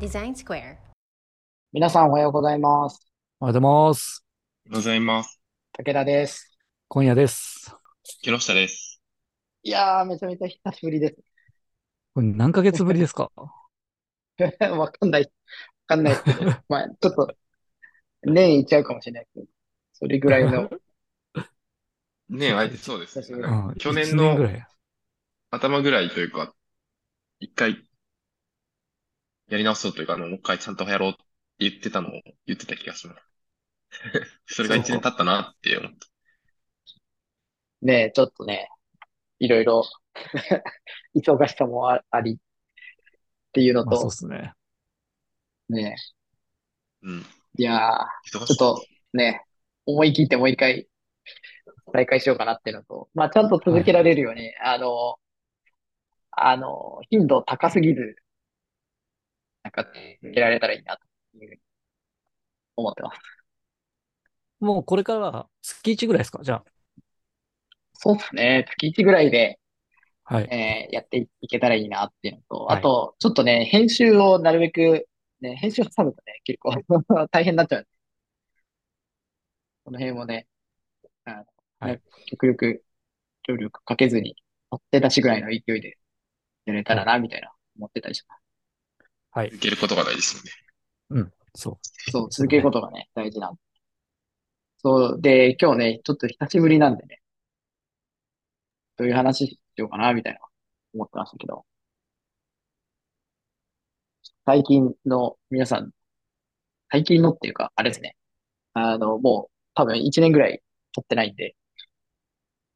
Design Square. 皆さんおはようございます。おはようございます。おはようございます。武田です。今夜です。木下です。いやー、めちゃめちゃ久しぶりです。これ何ヶ月ぶりですか？わかんない。わかんないですけど、まあ、ちょっと、年いっちゃうかもしれないけど、それぐらいの、ねえ、あいそうですね。去年の。頭ぐらいというか、一回、やり直そうというか、あの、もう一回ちゃんとやろうって言ってたのを言ってた気がします。それが一年経ったなって思った。ね、ちょっとね、いろいろ、忙しさもああり、っていうのまあそうとっ、すね。ね、うん。いやー。ちょっとね、思い切ってもう一回再開しようかなっていうのと、まあちゃんと続けられるように、あの、あの、頻度高すぎず、なんか続けられたらいいなというふうに思ってます。もうこれからは月1ぐらいですか？じゃそうですね。月1ぐらいで、あ。はい。えーやっていけたらいいなっていうのと、はいあと、ちょっとね、編集をなるべく、ね、編集を挟むとね、結構 大変になっちゃうんで、この辺もね、あのはいね極力、協力かけずに、取って出しぐらいの勢いでやれたらな、みたいな思ってたりします。はい。続けることが大事ですよね。うん。そう。そう、続けることがね、大事なんで。そう、で、今日ね、ちょっと久しぶりなんでね、どういう話しようかな、みたいな思ってましたけど、最近の皆さん、最近のっていうか、あれですね、あの、もう多分1年ぐらい経ってないんで、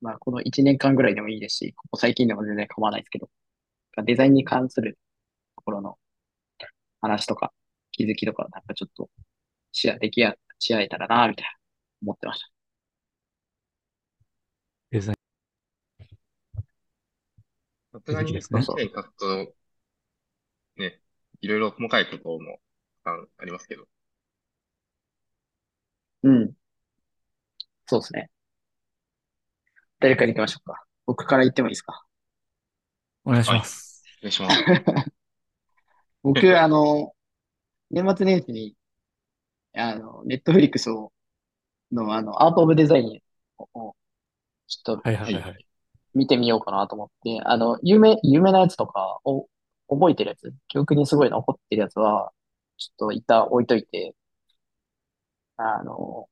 まあこの1年間ぐらいでもいいですし、ここ最近でも全然構わないですけど、デザインに関するところの話とか、気づきとか、なんかちょっとシェアできや、し合えたらな、みたいな思ってました。デザイさすがにですね1年経つと、ね、いろいろ細かいこともあありますけど、うん。そうですね。誰から行きましょうか。僕から言ってもいいですか？ン。お願いします。お願いします。僕、あの、年末年始に、あの、ネットフリックスを、の、あの、アートオブデザインを、をちょっとはいはいはいはい。見てみようかなと思って、あの、有名、有名なやつとかを覚えてるやつ、記憶にすごい残ってるやつは、ちょっと一旦置いといて、あの、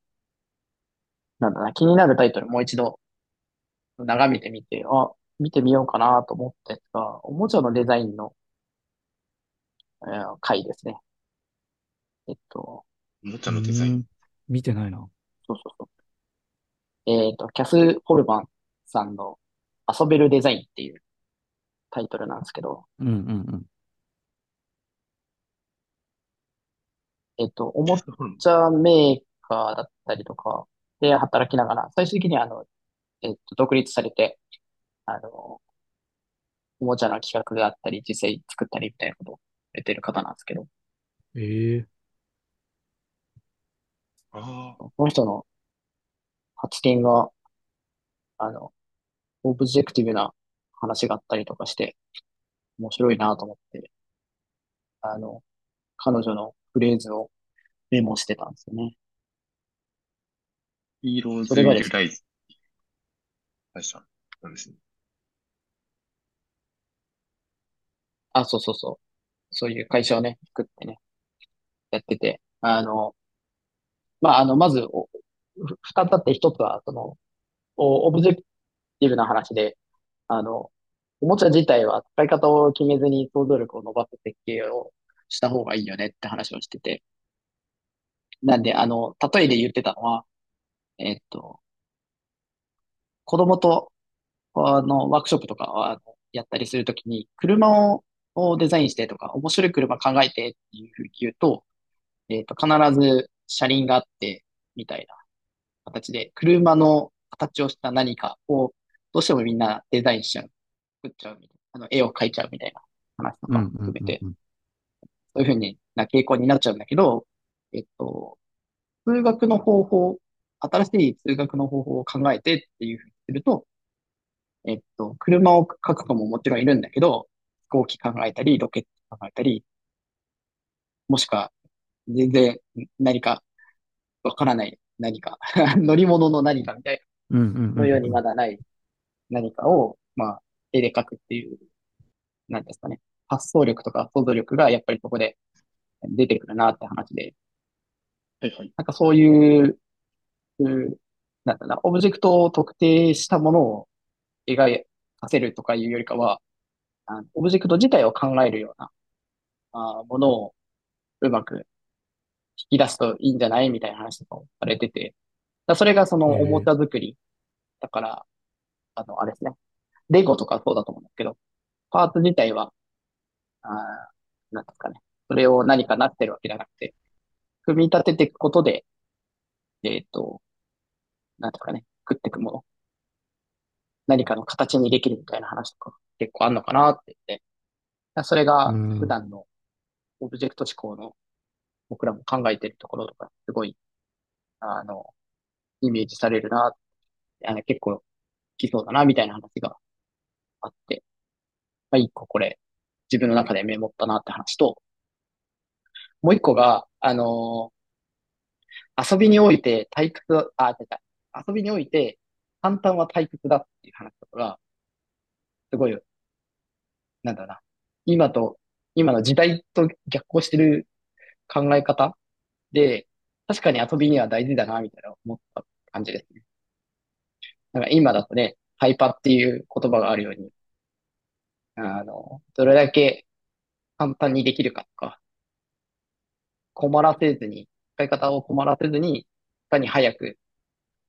なんだな、気になるタイトルもう一度眺めてみて、あ、見てみようかなと思ったやつが、おもちゃのデザインの、えー回ですね。えっと、おもちゃのデザイン。うん見てないな。そうそうそう。えっと、キャス・ホルバンさんの遊べるデザインっていうタイトルなんですけど、うんうんうん。えっと、おもちゃメーカーだったりとかで働きながら、最終的にはあの、えっと、独立されて、あの、おもちゃの企画があったり、実際作ったりみたいなことをやってる方なんですけど、ええああ、この人の発言が、あの、オブジェクティブな話があったりとかして、面白いなと思って、あの、彼女のフレーズをメモしてたんですよね。ヒーローズ・それがですライズ。会社なんですね。あ、そうそうそう。そういう会社をね、作ってね、やってて、あの、まあ、あの、まず、お二つあって一つは、その、オブジェクティブな話で、あの、おもちゃ自体は使い方を決めずに想像力を伸ばす設計をした方がいいよねって話をしてて。なんで、あの、例えで言ってたのは、えっと、子供と、あの、ワークショップとかは、あのやったりするときに、車を、をデザインしてとか、面白い車考えてっていうふうに言うと、えっと、必ず車輪があって、みたいな形で、車の形をした何かを、どうしてもみんなデザインしちゃう。作っちゃうみたいな。あの、絵を描いちゃうみたいな話とか含めて。そういうふうにな傾向になっちゃうんだけど、えっと、通学の方法、新しい通学の方法を考えてっていうふうにすると、えっと、車を書く子ももちろんいるんだけど、飛行機考えたり、ロケット考えたり、もしくは、全然何かわからない何か 乗り物の何かみたいな、のようにまだない何かを、まあ、絵で描くっていう、なんですかね。発想力とか想像力がやっぱりそこで出てくるなって話で、はいはい。なんかそういう、うなんだな、オブジェクトを特定したものを描かせるとかいうよりかは、あのオブジェクト自体を考えるような、あものをうまく引き出すといいんじゃないみたいな話とかもされてて、だそれがそのおもちゃ作り。だから、あの、あれですね。レゴとかそうだと思うんですけど、パーツ自体は、あーなんですかね。それを何かなってるわけじゃなくて、組み立てていくことで、えっと、なんですかね。食っていくもの。何かの形にできるみたいな話とか結構あんのかなって言って。だそれがうん。普段のオブジェクト思考の僕らも考えてるところとか、すごい、あの、イメージされるな、あの結構来そうだな、みたいな話があって、まあ、一個これ、自分の中でメモったなって話と、もう一個が、あの遊びにおいて退屈、あ、違う違う。遊びにおいて簡単は退屈だっていう話とかが、すごい、なんだな、今と、今の時代と逆行してる考え方で、確かに遊びには大事だな、みたいな思った感じですね。なんか今だとね、ハイパっていう言葉があるように、あの、どれだけ簡単にできるかとか、困らせずに、使い方を困らせずに、いかに早く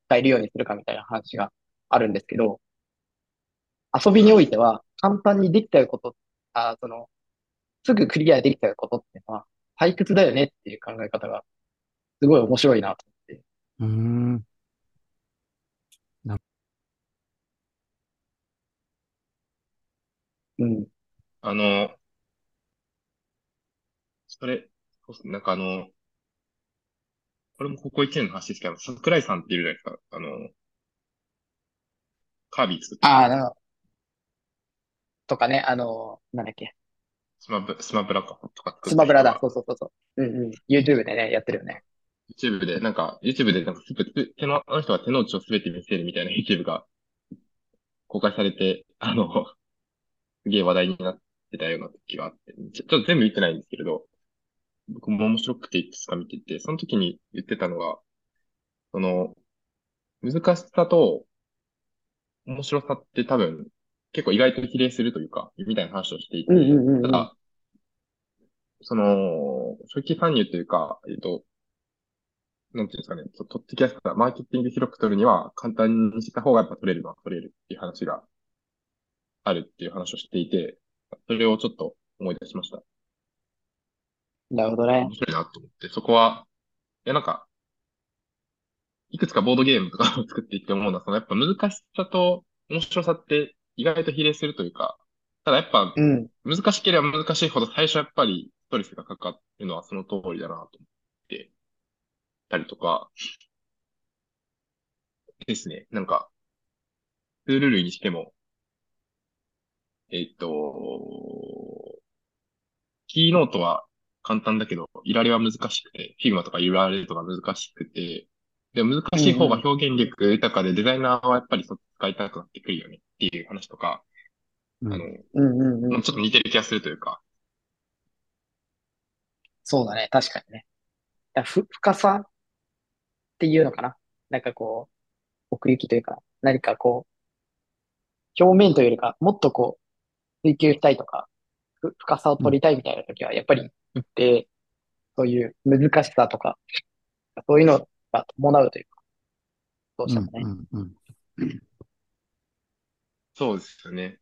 使えるようにするかみたいな話があるんですけど、遊びにおいては簡単にできちゃうこと、あ、その、すぐクリアできちゃうことってのは退屈だよねっていう考え方がすごい面白いなと思って。うーん。うん。あの、それ、そうっすねなんかあの、これもここ1年の話ですけど、桜井さんっているじゃないですか。あの、カービィ作ってああ、なとかね、あの、なんだっけ、スマブ、スマブラかとかスマブラだ。そうそうそうそう。うんうん。YouTube でね、やってるよね。YouTube で、なんか、YouTube でなんかすべて、手の、あの人は手の内をすべて見せるみたいな YouTube が公開されて、あの、すげえ話題になってたような時があって、ちょ、ちょっと全部見てないんですけれど、僕も面白くていくつか見てて、その時に言ってたのが、その、難しさと面白さって多分、結構意外と比例するというか、みたいな話をしていて、ただ、その、初期参入というか、えっと、なんていうんですかね、と取ってきやすさ、マーケティング広く取るには簡単にした方がやっぱ取れるのは取れるっていう話があるっていう話をしていて、それをちょっと思い出しました。なるほどね面。白いなと思って、そこは、いやなんか、いくつかボードゲームとかを作っていって思うのは、そのやっぱ難しさと面白さって意外と比例するというか、ただやっぱうん。難しければ難しいほど最初やっぱりストレスがかかるのはその通りだなと思ってたりとか、ですね。なんか、ツール類にしても、えっと、キーノートは簡単だけど、イラレは難しくて、 Figmaとかイラレとか難しくて、でも難しい方が表現力豊かで、デザイナーはやっぱりそっち使いたくなってくるよねっていう話とか、うんあの、うんうんうん。ちょっと似てる気がするというか、そうだね。確かにね。だふ、深さっていうのかな。なんかこう、奥行きというか、何かこう、表面というよりか、もっとこう、追求したいとか、ふ深さを取りたいみたいな時は、やっぱり一定、そういう難しさとか、そういうのが伴うというか、どうしてもね。うんうんうんそうですよね。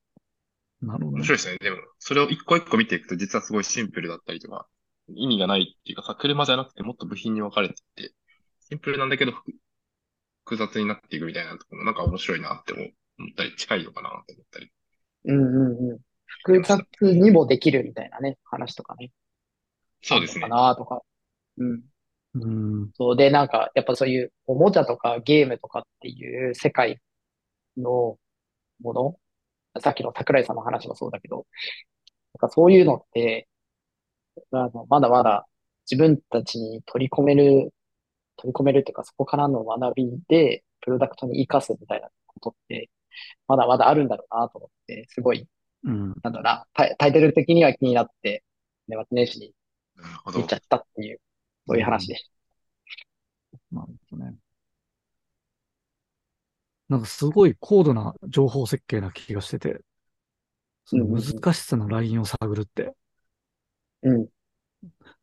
なるほどね。面白いですね。でも、それを一個一個見ていくと、実はすごいシンプルだったりとか、意味がないっていうかさ、車じゃなくてもっと部品に分かれてて、シンプルなんだけど、ふ複雑になっていくみたいなところ、なんか面白いなって思思ったり、近いのかなって思ったり。うんうんうん。複雑にもできるみたいなね、話とかね。そうですねか。なとか。うん。うん。そうで、なんか、やっぱそういうおもちゃとかゲームとかっていう世界のもの、さっきの桜井さんの話もそうだけど、なんかそういうのって、あの、まだまだ自分たちに取り込める、取り込めるっていうか、そこからの学びで、プロダクトに活かすみたいなことって、まだまだあるんだろうなと思って、すごい、うん。なんだろうな、タイタイトル的には気になって、年末年始に見ち。ゃったっていう、そういう話でしなるほどね。なんかすごい高度な情報設計な気がしてて、その難しさのラインを探るって。た。うん。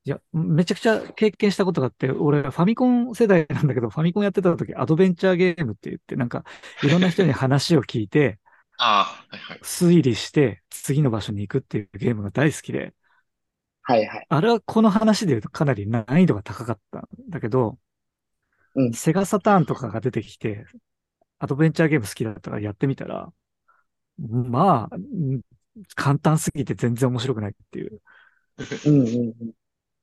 いや、めちゃくちゃ経験したことがあって、俺ファミコン世代なんだけど、ファミコンやってた時アドベンチャーゲームって言って、なんかいろんな人に話を聞いて、ああ、はいはい。推理して次の場所に行くっていうゲームが大好きで、はいはい。あれはこの話で言うとかなり難易度が高かったんだけど、うんセガサターンとかが出てきて、アドベンチャーゲーム好きだったからやってみたら、まあ、うん簡単すぎて全然面白くないっていううんうんうん。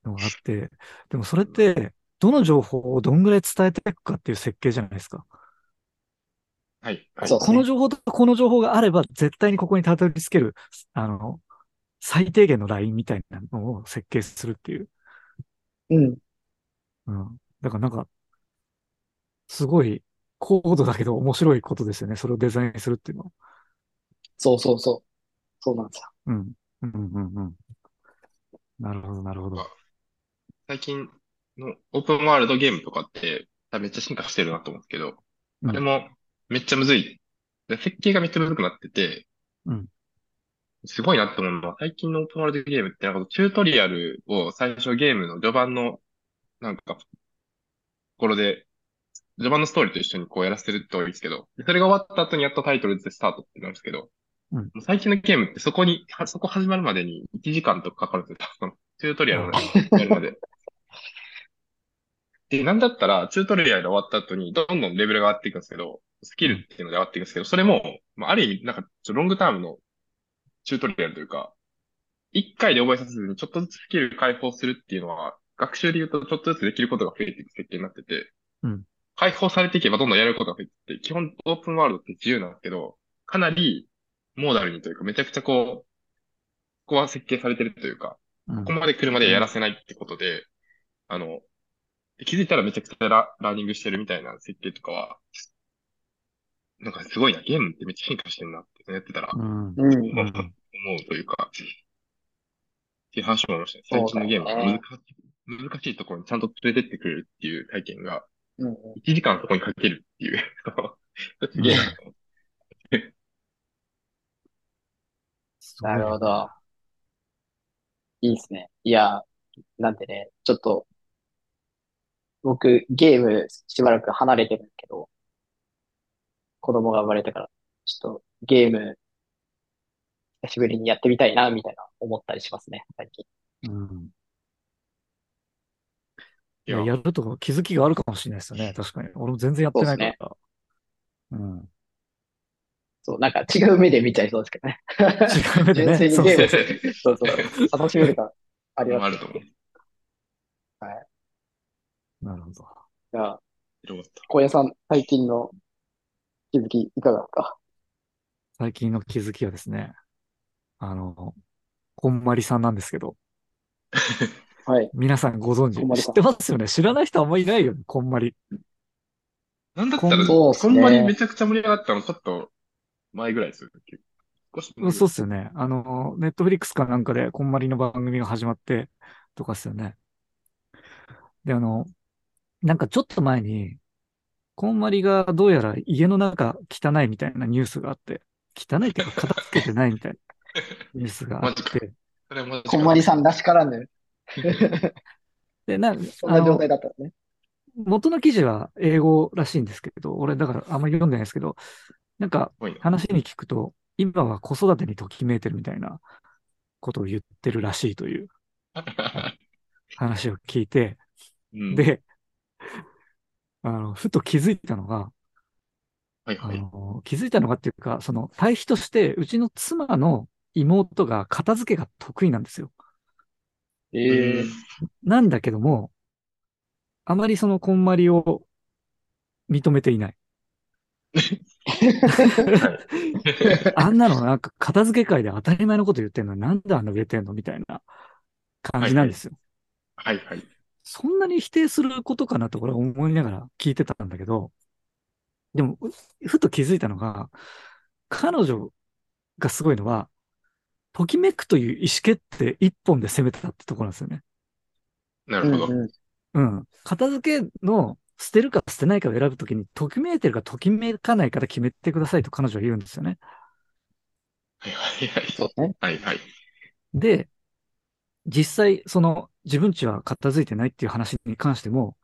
のがあって、でもそれって、どの情報をどんぐらい伝えていくかっていう設計じゃないですか。はい。はい。そうこの情報とこの情報があれば、絶対にここにたどり着ける、あの、最低限のラインみたいなのを設計するっていう。うん。うん。だからなんか、すごい高度だけど面白いことですよね。それをデザインするっていうのは。そうそうそう。そうなんですよ。うん。うんうんうん。なるほど、なるほど。最近のオープンワールドゲームとかって、めっちゃ進化してるなと思うんですけど、うんあれもめっちゃむずい。で設計がめっちゃむずくなってて、うんすごいなって思うのは、最近のオープンワールドゲームって、なんかチュートリアルを最初ゲームの序盤の、なんか、ところで、序盤のストーリーと一緒にこうやらせてると多いですけど、それが終わった後にやっとタイトルでスタートってなるんですけど、うん最近のゲームってそこに、はそこ始まるまでに1時間とかかかるんですよ。そのチュートリアルをやるまで。で、なんだったら、チュートリアル終わった後に、どんどんレベルが上がっていくんですけど、スキルっていうので上がっていくんですけど、それも、まあ、ある意味、なんか、ロングタームのチュートリアルというか、一回で覚えさせずに、ちょっとずつスキル解放するっていうのは、学習で言うと、ちょっとずつできることが増えていく設計になってて、うん。解放されていけばどんどんやることが増えていって、基本オープンワールドって自由なんですけど、かなりモーダルにというか、めちゃくちゃこう、ここは設計されてるというか、うん。ここまで来るまでやらせないってことで、あの、気づいたらめちゃくちゃララーニングしてるみたいな設計とかは、なんかすごいな、ゲームってめっちゃ進化してるなってやってたらうん。思うというか、っていう話もありましたね。最近のゲームは難しい、難しいところにちゃんと連れてってくれるっていう体験が、うん。1時間そこにかけるっていう、すげえなと思って。なるほど。いいですね。いや、なんてね、ちょっと、僕、ゲームしばらく離れてるけど、子供が生まれてから、ちょっとゲーム、久しぶりにやってみたいな、みたいな思ったりしますね、最近。うん。いいやや、やると気づきがあるかもしれないですよね。確かに。俺も全然やってないから。うん。そう、なんか違う目で見ちゃいそうですけどね。違う目でね。純粋にゲそうームそうそう、楽しめるか、ありますあると思う。なるほど。じゃあ、広がった。小屋さん、最近の気づきいかがですか？最近の気づきはですね、あの、こんまりさんなんですけど、はい。皆さんご存知こんまりさん知ってますよね？知らない人あんまりいないよね、こんまり。なんだったら、そうっすねほんまにめちゃくちゃ盛り上がったの、ちょっと前ぐらいですよ。少し前そうっすよね。あの、ネットフリックスかなんかでこんまりの番組が始まってとかっすよね。で、あの、なんかちょっと前に、こんまりがどうやら家の中汚いみたいなニュースがあって、汚いっていうか片付けてないみたいなニュースがあっマジか。て、こんまりさんらしからぬ、で、な、そんな状態だったね。元の記事は英語らしいんですけど、俺だからあんまり読んでないですけど、なんか話に聞くと、今は子育てにときめいてるみたいなことを言ってるらしいという 話を聞いて、うん、で、あの、ふと気づいたのが、あはいはい。の、気づいたのがっていうか、その対比として、うちの妻の妹が片付けが得意なんですよ。ええなんだけども、あまりそのこんまりを認めていない。あんなのなんか片付け会で当たり前のこと言ってんのになんであんな売れてんのみたいな感じなんですよ。はいはい。そんなに否定することかなとこれは思いながら聞いてたんだけど、でも、ふと気づいたのが、彼女がすごいのは、ときめくという意思決定一本で攻めてたってところなんですよね。なるほど。うん。片付けの捨てるか捨てないかを選ぶときに、ときめいてるかときめかないから決めてくださいと彼女は言うんですよね。はいはいはい。そうですね。はいはい。で、実際、その自分ちは片付いてないっていう話に関しても、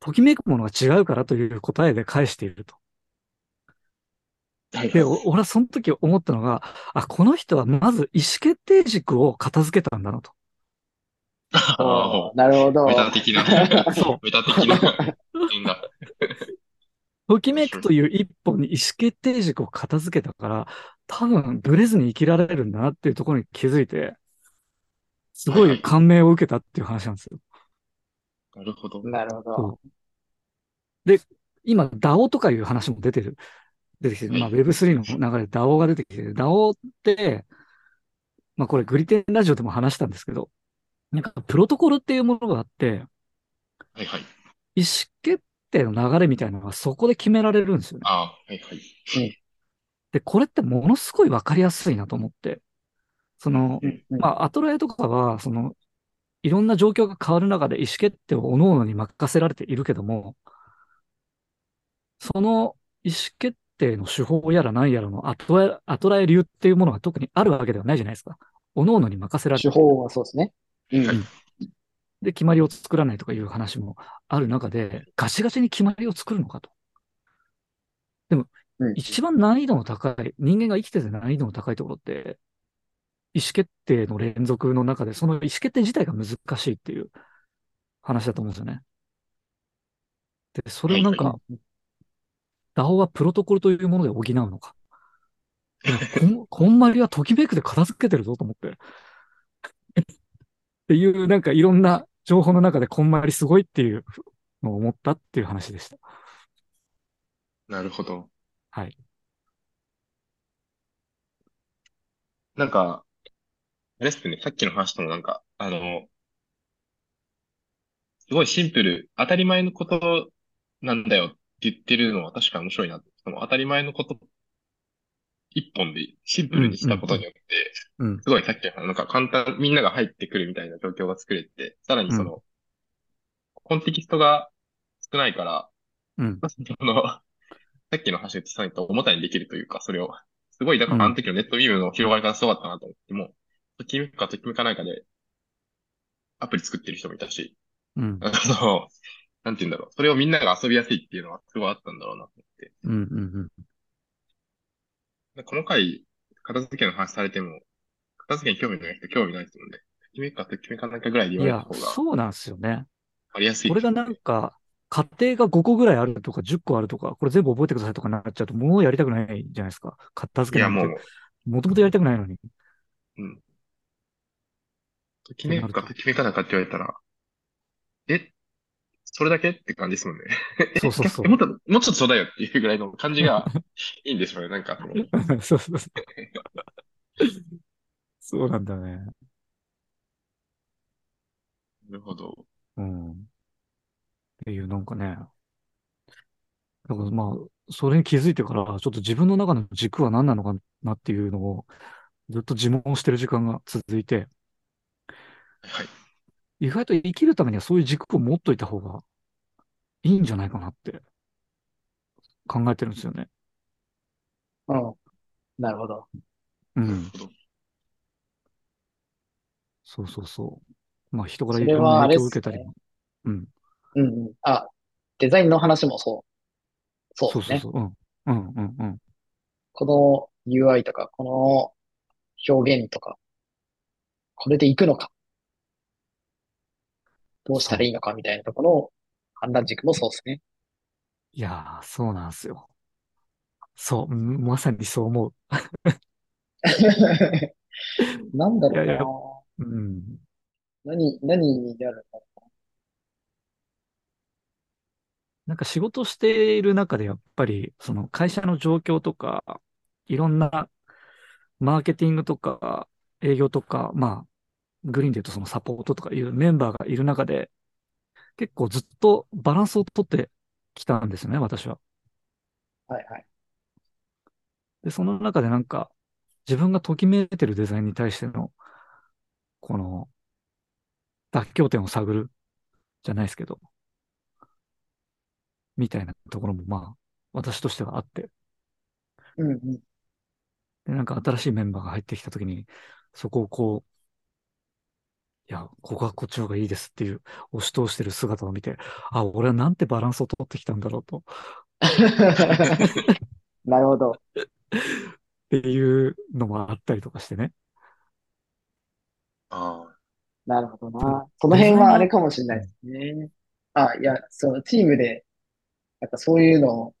ときめくものが違うからという答えで返していると。で、俺はその時思ったのが、あ、この人はまず意思決定軸を片付けたんだなと。なるほどあ、メ。タ的な、そう。メタ的な点が。ときめくという一本に意思決定軸を片付けたから、多分ブレずに生きられるんだなっていうところに気づいて、すごい感銘を受けたっていう話なんですよ。なるほど。なるほど。で、今 DAO とかいう話も出てる。出てきてる。まあ Web3 の流れで DAO が出てきてる。DAO って、まあこれグリテンラジオでも話したんですけど、なんかプロトコルっていうものがあって、はいはい。意思決定の流れみたいなのがそこで決められるんですよね。ああ、はいはい。で、これってものすごいわかりやすいなと思って。そのう、んうんまあ、アトラエとかは、その、いろんな状況が変わる中で意思決定を各々に任せられているけども、その意思決定の手法やら何やらのアトラトラエ流っていうものが特にあるわけではないじゃないですか。各々に任せられて手法はそうですね。うんはいで、決まりを作らないとかいう話もある中で、ガチガチに決まりを作るのかと。でも、うん一番難易度の高い、人間が生きてて難易度の高いところって、意思決定の連続の中で、その意思決定自体が難しいっていう話だと思うんですよね。で、それをなんはか、DAO はプロトコルというもので補うのか。こん、こんまりはときめくで片付けてるぞと思って。っていう、なんかいろんな情報の中でこんまりすごいっていうのを思ったっていう話でした。なるほど。はい。なんか、あれっすね、さっきの話ともなんか、あの、すごいシンプル、当たり前のことなんだよって言ってるのは確かに面白いな。その当たり前のこと一本でシンプルにしたことによって、うん。すごいさっきの話なんか簡単、みんなが入ってくるみたいな状況が作れて、さらにその、コンテキストが少ないから、うん。その、さっきの話ってさらに重たいにできるというか、それを、すごい、だからあの時のネットビームの広がり方すごかったなと思って、もう、ときめくかときめかないかで、アプリ作ってる人もいたし、うん。あの、なんて言うんだろう。それをみんなが遊びやすいっていうのはすごいあったんだろうなと思って。うん。うん。でこの回、片付けの話されても、片付けに興味ない人興味ないですもんね。ときめくかときめかないかぐらいでいや言われた方、がそうなんですよね。ありやすいこれがなんか、家庭が5個ぐらいあるとか10個あるとか、これ全部覚えてくださいとかなっちゃうと、もうやりたくないじゃないですか。片付いや、けなんてもう、もともとやりたくないのに。うん。ときめくかときめかないかって言われたら、え、それだけって感じですもんね。そうそうそうえもっと、もうちょっとちょうだいよっていうぐらいの感じが いいんでしょうね。なんか そうそうそう。そうなんだね。なるほど。うん。っていう、なんかね。だからまあ、それに気づいてから、ちょっと自分の中の軸は何なのかなっていうのを、ずっと自問してる時間が続いて、はい。意外と生きるためにはそういう軸を持っといた方がいいんじゃないかなって考えてるんですよね。うん。なるほど。うん。そうそうそう。まあ人からいそれろんな影響を受けたりも。うん。うんうん。あ、デザインの話もそう。そうですね。そうそうそう。うん。うんうんうん。この UI とか、この表現とか、これでいくのか。どうしたらいいのかみたいなところの判断軸もそうですね。いやー、そうなんですよ。そう、うんまさにそう思う。なんだろうないやいや。うん。何、何になるのなんか仕事している中でやっぱり、その会社の状況とか、いろんなマーケティングとか営業とか、まあ、グリーンで言うとそのサポートとかいうメンバーがいる中で、結構ずっとバランスをとってきたんですよね、私は。はいはい。で、その中でなんか、自分がときめいてるデザインに対しての、この、妥協点を探るじゃないですけど、みたいなところもまあ、私としてはあって、うんうん。で、なんか新しいメンバーが入ってきたときに、そこをこう、いや、ここはこっちの方がいいですっていう押し通してる姿を見て、あ、俺はなんてバランスを取ってきたんだろうと、なるほど。っていうのもあったりとかしてね。ああ。なるほどな。その辺はあれかもしれないですね。あ、いや、そのチームで、なんかそういうのを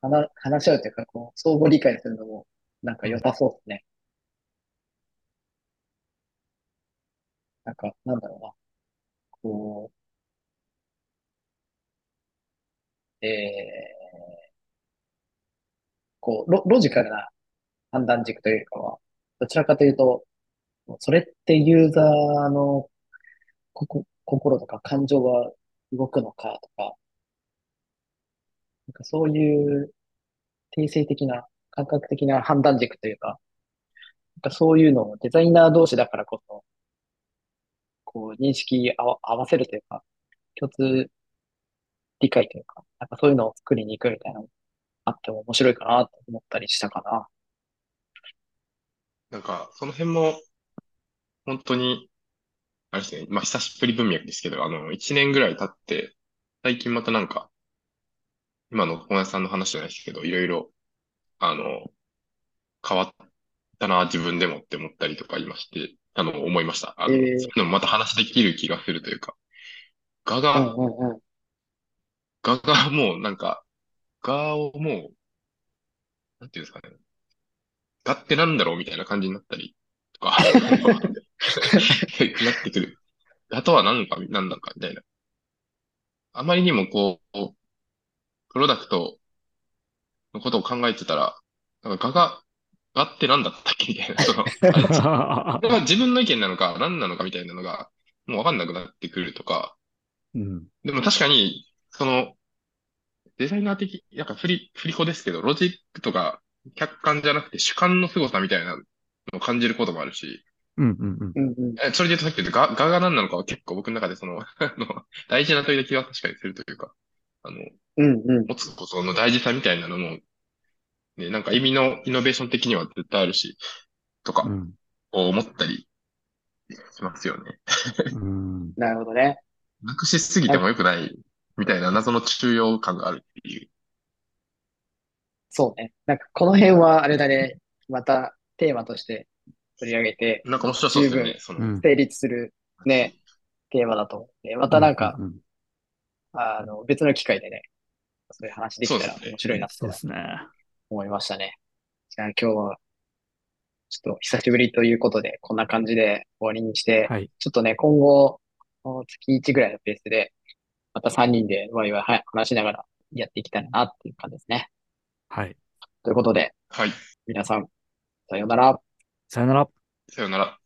話、話し合うというか、こう、相互理解するのも、なんか良さそうですね。なんか、なんだろうな。こう、えー、こう、ロ、ロジカルな判断軸というかは、どちらかというと、それってユーザーのここ心とか感情が動くのかとか、なんかそういう定性的な、感覚的な判断軸というか、なんかそういうのをデザイナー同士だからこそ、こう認識合わせるというか、共通理解というか、なんかそういうのを作りに行くみたいなのあっても面白いかなと思ったりしたかな。なんか、その辺も、本当に、あれですね、まあ、久しぶり文脈ですけど、あの、一年ぐらい経って、最近またなんか、今の本屋さんの話じゃないですけど、いろいろ、あの、変わったな、自分でもって思ったりとか言いまして、あの、思いました。あの、えーそういうのもまた話できる気がするというか、画うんが、うんうん。画がもうなんか、画をもう、なんていうんですかね、画ってなんだろうみたいな感じになったりとか、なってくる。画とは何か、何なのかみたいな。あまりにもこう、プロダクトのことを考えてたら、なんか画が、画って何だったっけみたいな、その、あれこれは自分の意見なのか何なのかみたいなのが、もうわかんなくなってくるとか、うん。でも確かに、その、デザイナー的、なんか振り、振り子ですけど、ロジックとか客観じゃなくて主観の凄さみたいなのを感じることもあるし、うんうんうん。うんうん。えそれで言うとさっき言ったガ、ガが何なのかは結構僕の中でその、あの、大事な問いだけは確かにするというか、あの、うんうん。持つことの大事さみたいなのも、ね、なんか意味のイノベーション的には絶対あるし、とかうん。思ったりしますよね。うん。なるほどね。なくしすぎても良くないみたいな謎の中庸感があるっていう。そうね。なんかこの辺はあれだね。またテーマとして取り上げてなんか面白そうですよね。その、うん。成立するね、テーマだと思って、またなんか、うん。あの、別の機会でね、そういう話できたら面白いなとそうですね。思いましたね。じゃあ今日は、ちょっと久しぶりということで、こんな感じで終わりにして、はい。ちょっとね、今後、月1ぐらいのペースで、また3人でワイワイはい話しながらやっていきたいなっていう感じですね。はい。ということで、はい。皆さん、さようなら。さよなら。さよなら。